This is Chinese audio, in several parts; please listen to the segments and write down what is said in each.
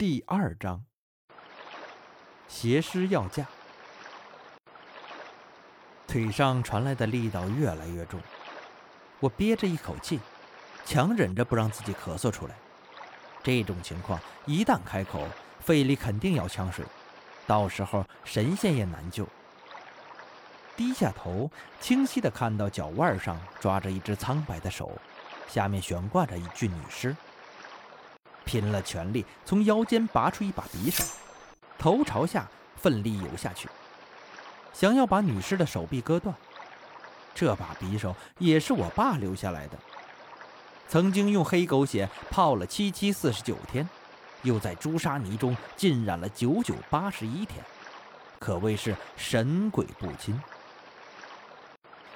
第二章，邪尸要嫁。腿上传来的力道越来越重，我憋着一口气，强忍着不让自己咳嗽出来。这种情况一旦开口，肺里肯定要呛水，到时候神仙也难救。低下头，清晰的看到脚腕上抓着一只苍白的手，下面悬挂着一具女尸。拼了全力从腰间拔出一把匕首，头朝下奋力游下去，想要把女尸的手臂割断。这把匕首也是我爸留下来的，曾经用黑狗血泡了七七四十九天，又在朱砂泥中浸染了九九八十一天，可谓是神鬼不侵。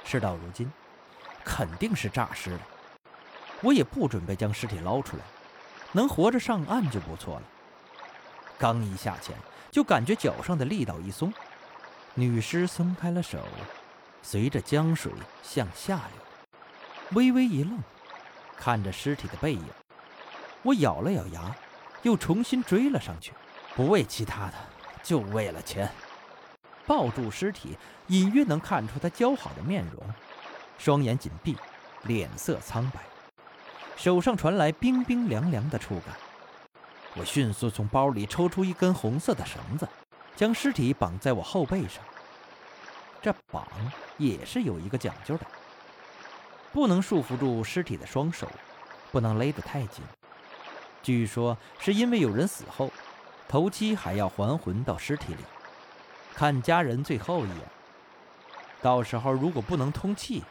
事到如今，肯定是诈尸了，我也不准备将尸体捞出来。能活着上岸就不错了。刚一下潜，就感觉脚上的力道一松，女尸松开了手，随着江水向下流。微微一愣，看着尸体的背影，我咬了咬牙，又重新追了上去。不为其他的，就为了钱。抱住尸体，隐约能看出他姣好的面容，双眼紧闭，脸色苍白。手上传来冰冰凉凉的触感，我迅速从包里抽出一根红色的绳子，将尸体绑在我后背上。这绑也是有一个讲究的，不能束缚住尸体的双手，不能勒得太紧。据说是因为有人死后，头七还要还魂到尸体里，看家人最后一眼。到时候如果不能通气，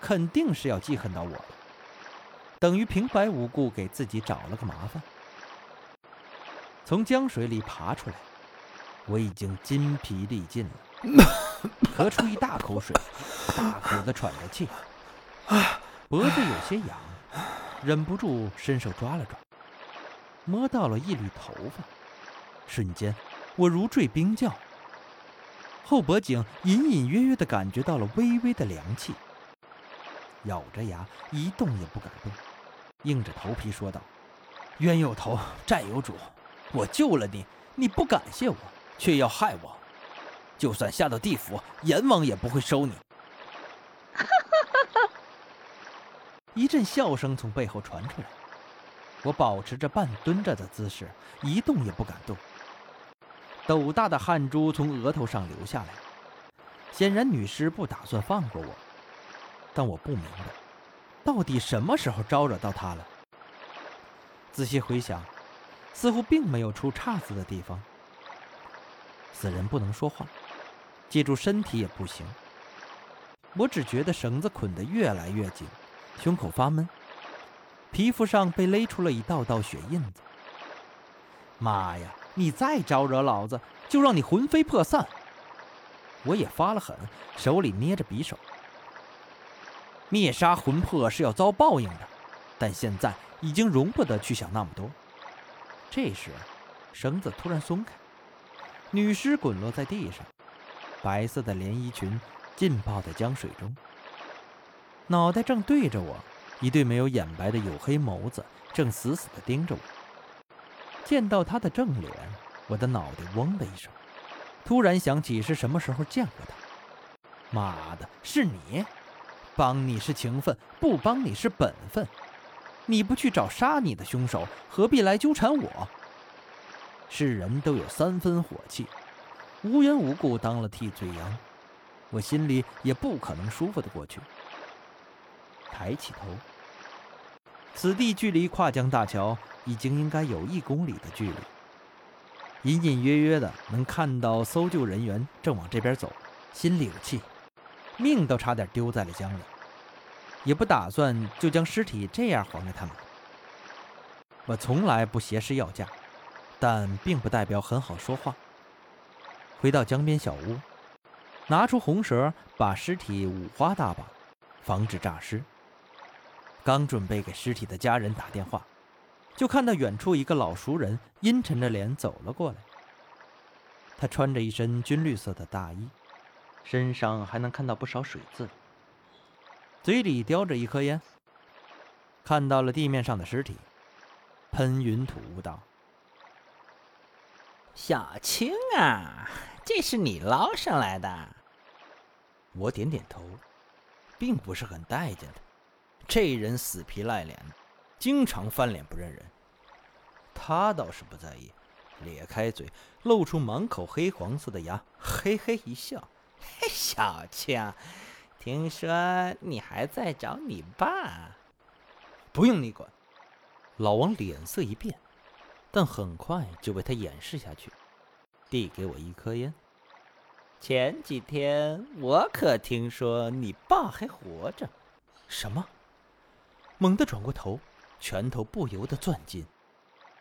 肯定是要记恨到我。等于平白无故给自己找了个麻烦。从江水里爬出来，我已经筋疲力尽了，咳出一大口水，大口的喘着气，脖子有些痒，忍不住伸手抓了抓，摸到了一缕头发，瞬间我如坠冰窖，后脖颈隐隐约约的感觉到了微微的凉气，咬着牙一动也不敢动。硬着头皮说道：“冤有头，债有主，我救了你，你不感谢我，却要害我，就算下到地府，阎王也不会收你。” 一阵笑声从背后传出来，我保持着半蹲着的姿势，一动也不敢动。斗大的汗珠从额头上流下来，显然女尸不打算放过我，但我不明白。到底什么时候招惹到他了？仔细回想，似乎并没有出岔子的地方。死人不能说话，借助身体也不行。我只觉得绳子捆得越来越紧，胸口发闷，皮肤上被勒出了一道道血印子。妈呀！你再招惹老子，就让你魂飞魄散！我也发了狠，手里捏着匕首。灭杀魂魄是要遭报应的，但现在已经容不得去想那么多。这时，绳子突然松开，女尸滚落在地上，白色的连衣裙浸泡在江水中，脑袋正对着我，一对没有眼白的黝黑眸子正死死地盯着我。见到她的正脸，我的脑袋嗡的一声，突然想起是什么时候见过她。妈的，是你！帮你是情分，不帮你是本分。你不去找杀你的凶手，何必来纠缠我？世人都有三分火气，无缘无故当了替罪羊，我心里也不可能舒服的过去。抬起头，此地距离跨江大桥已经应该有一公里的距离，隐隐约约的能看到搜救人员正往这边走，心里有气。命都差点丢在了江里，也不打算就将尸体这样还给他们。我从来不挟尸要价，但并不代表很好说话。回到江边小屋，拿出红绳把尸体五花大绑，防止诈尸。刚准备给尸体的家人打电话，就看到远处一个老熟人阴沉着脸走了过来。他穿着一身军绿色的大衣。身上还能看到不少水渍，嘴里叼着一颗烟。看到了地面上的尸体，喷云吐雾道：“小青啊，这是你捞上来的。我点点头，并不是很待见他。这人死皮赖脸，经常翻脸不认人。他倒是不在意，咧开嘴，露出满口黑黄色的牙，嘿嘿一笑：“嘿，小青，听说你还在找你爸？不用你管。”老王脸色一变，但很快就被他掩饰下去，递给我一颗烟。前几天我可听说你爸还活着。什么？猛地转过头，拳头不由得攥紧。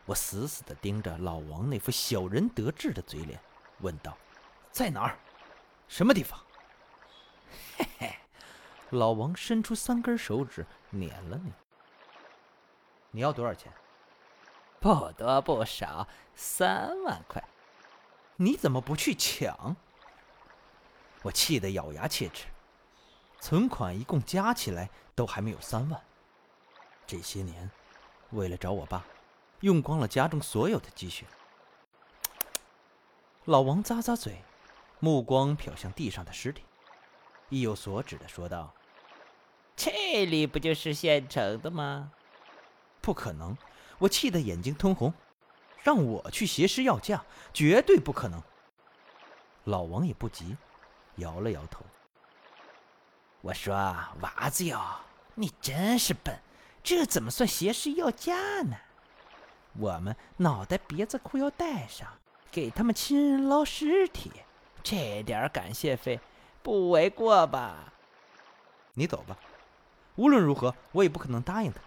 我死死地盯着老王那副小人得志的嘴脸，问道：“在哪儿？什么地方？”嘿嘿，老王伸出三根手指捻了捻。你要多少钱？不多不少，三万块。你怎么不去抢？我气得咬牙切齿，存款一共加起来都还没有三万。这些年，为了找我爸，用光了家中所有的积蓄。老王咂咂嘴，目光瞟向地上的尸体，意有所指的说道：“这里不就是现成的吗？”不可能！我气得眼睛通红，让我去携尸要价，绝对不可能。老王也不急。摇了摇头，我说：“娃子哟，你真是笨，这怎么算挟持要价呢？我们脑袋别在裤腰带上，给他们亲人捞尸体，这点感谢费不为过吧？”你走吧，无论如何我也不可能答应他。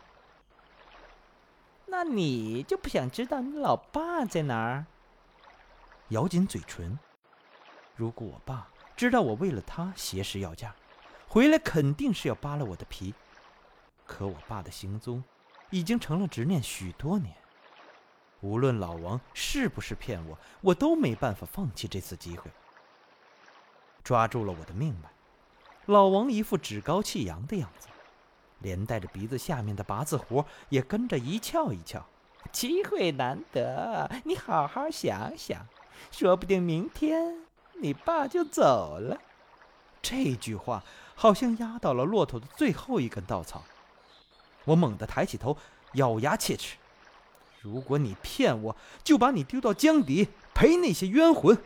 那你就不想知道你老爸在哪儿？咬紧嘴唇，如果我爸……知道我为了他挟持要价，回来肯定是要扒了我的皮。可我爸的行踪已经成了执念许多年，无论老王是不是骗我，我都没办法放弃这次机会。抓住了我的命脉，老王一副趾高气扬的样子，连带着鼻子下面的八字胡也跟着一翘一翘。机会难得，你好好想想，说不定明天。你爸就走了，这句话好像压倒了骆驼的最后一根稻草。我猛地抬起头，咬牙切齿：“如果你骗我，就把你丢到江底，赔那些冤魂。”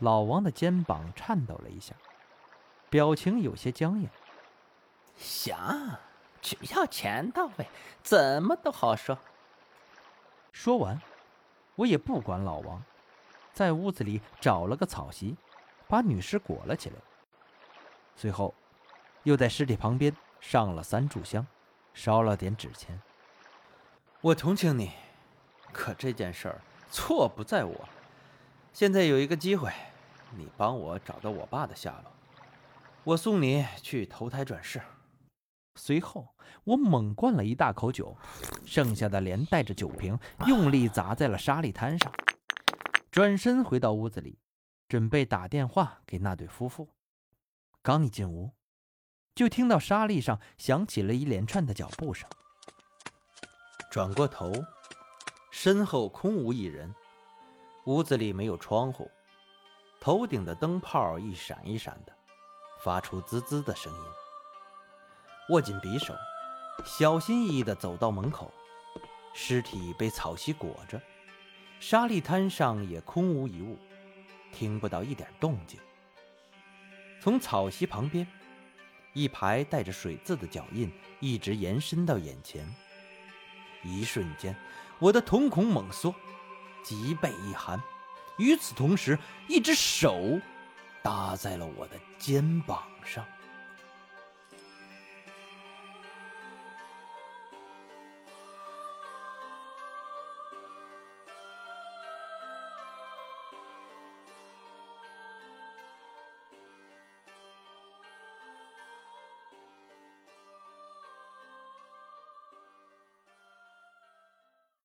老王的肩膀颤抖了一下，表情有些僵硬。行，只要钱到位，怎么都好说。说完，我也不管老王。在屋子里找了个草席，把女尸裹了起来。随后，又在尸体旁边上了三炷香，烧了点纸钱。我同情你，可这件事儿错不在我。现在有一个机会，你帮我找到我爸的下落，我送你去投胎转世。随后，我猛灌了一大口酒，剩下的连带着酒瓶用力砸在了沙砾滩上。转身回到屋子里，准备打电话给那对夫妇。刚一进屋，就听到沙砾上响起了一连串的脚步声。转过头，身后空无一人，屋子里没有窗户，头顶的灯泡一闪一闪的，发出滋滋的声音。握紧匕首，小心翼翼地走到门口，尸体被草席裹着。沙砾滩上也空无一物，听不到一点动静。从草席旁边，一排带着水渍的脚印一直延伸到眼前。一瞬间，我的瞳孔猛缩，脊背一寒。与此同时，一只手搭在了我的肩膀上。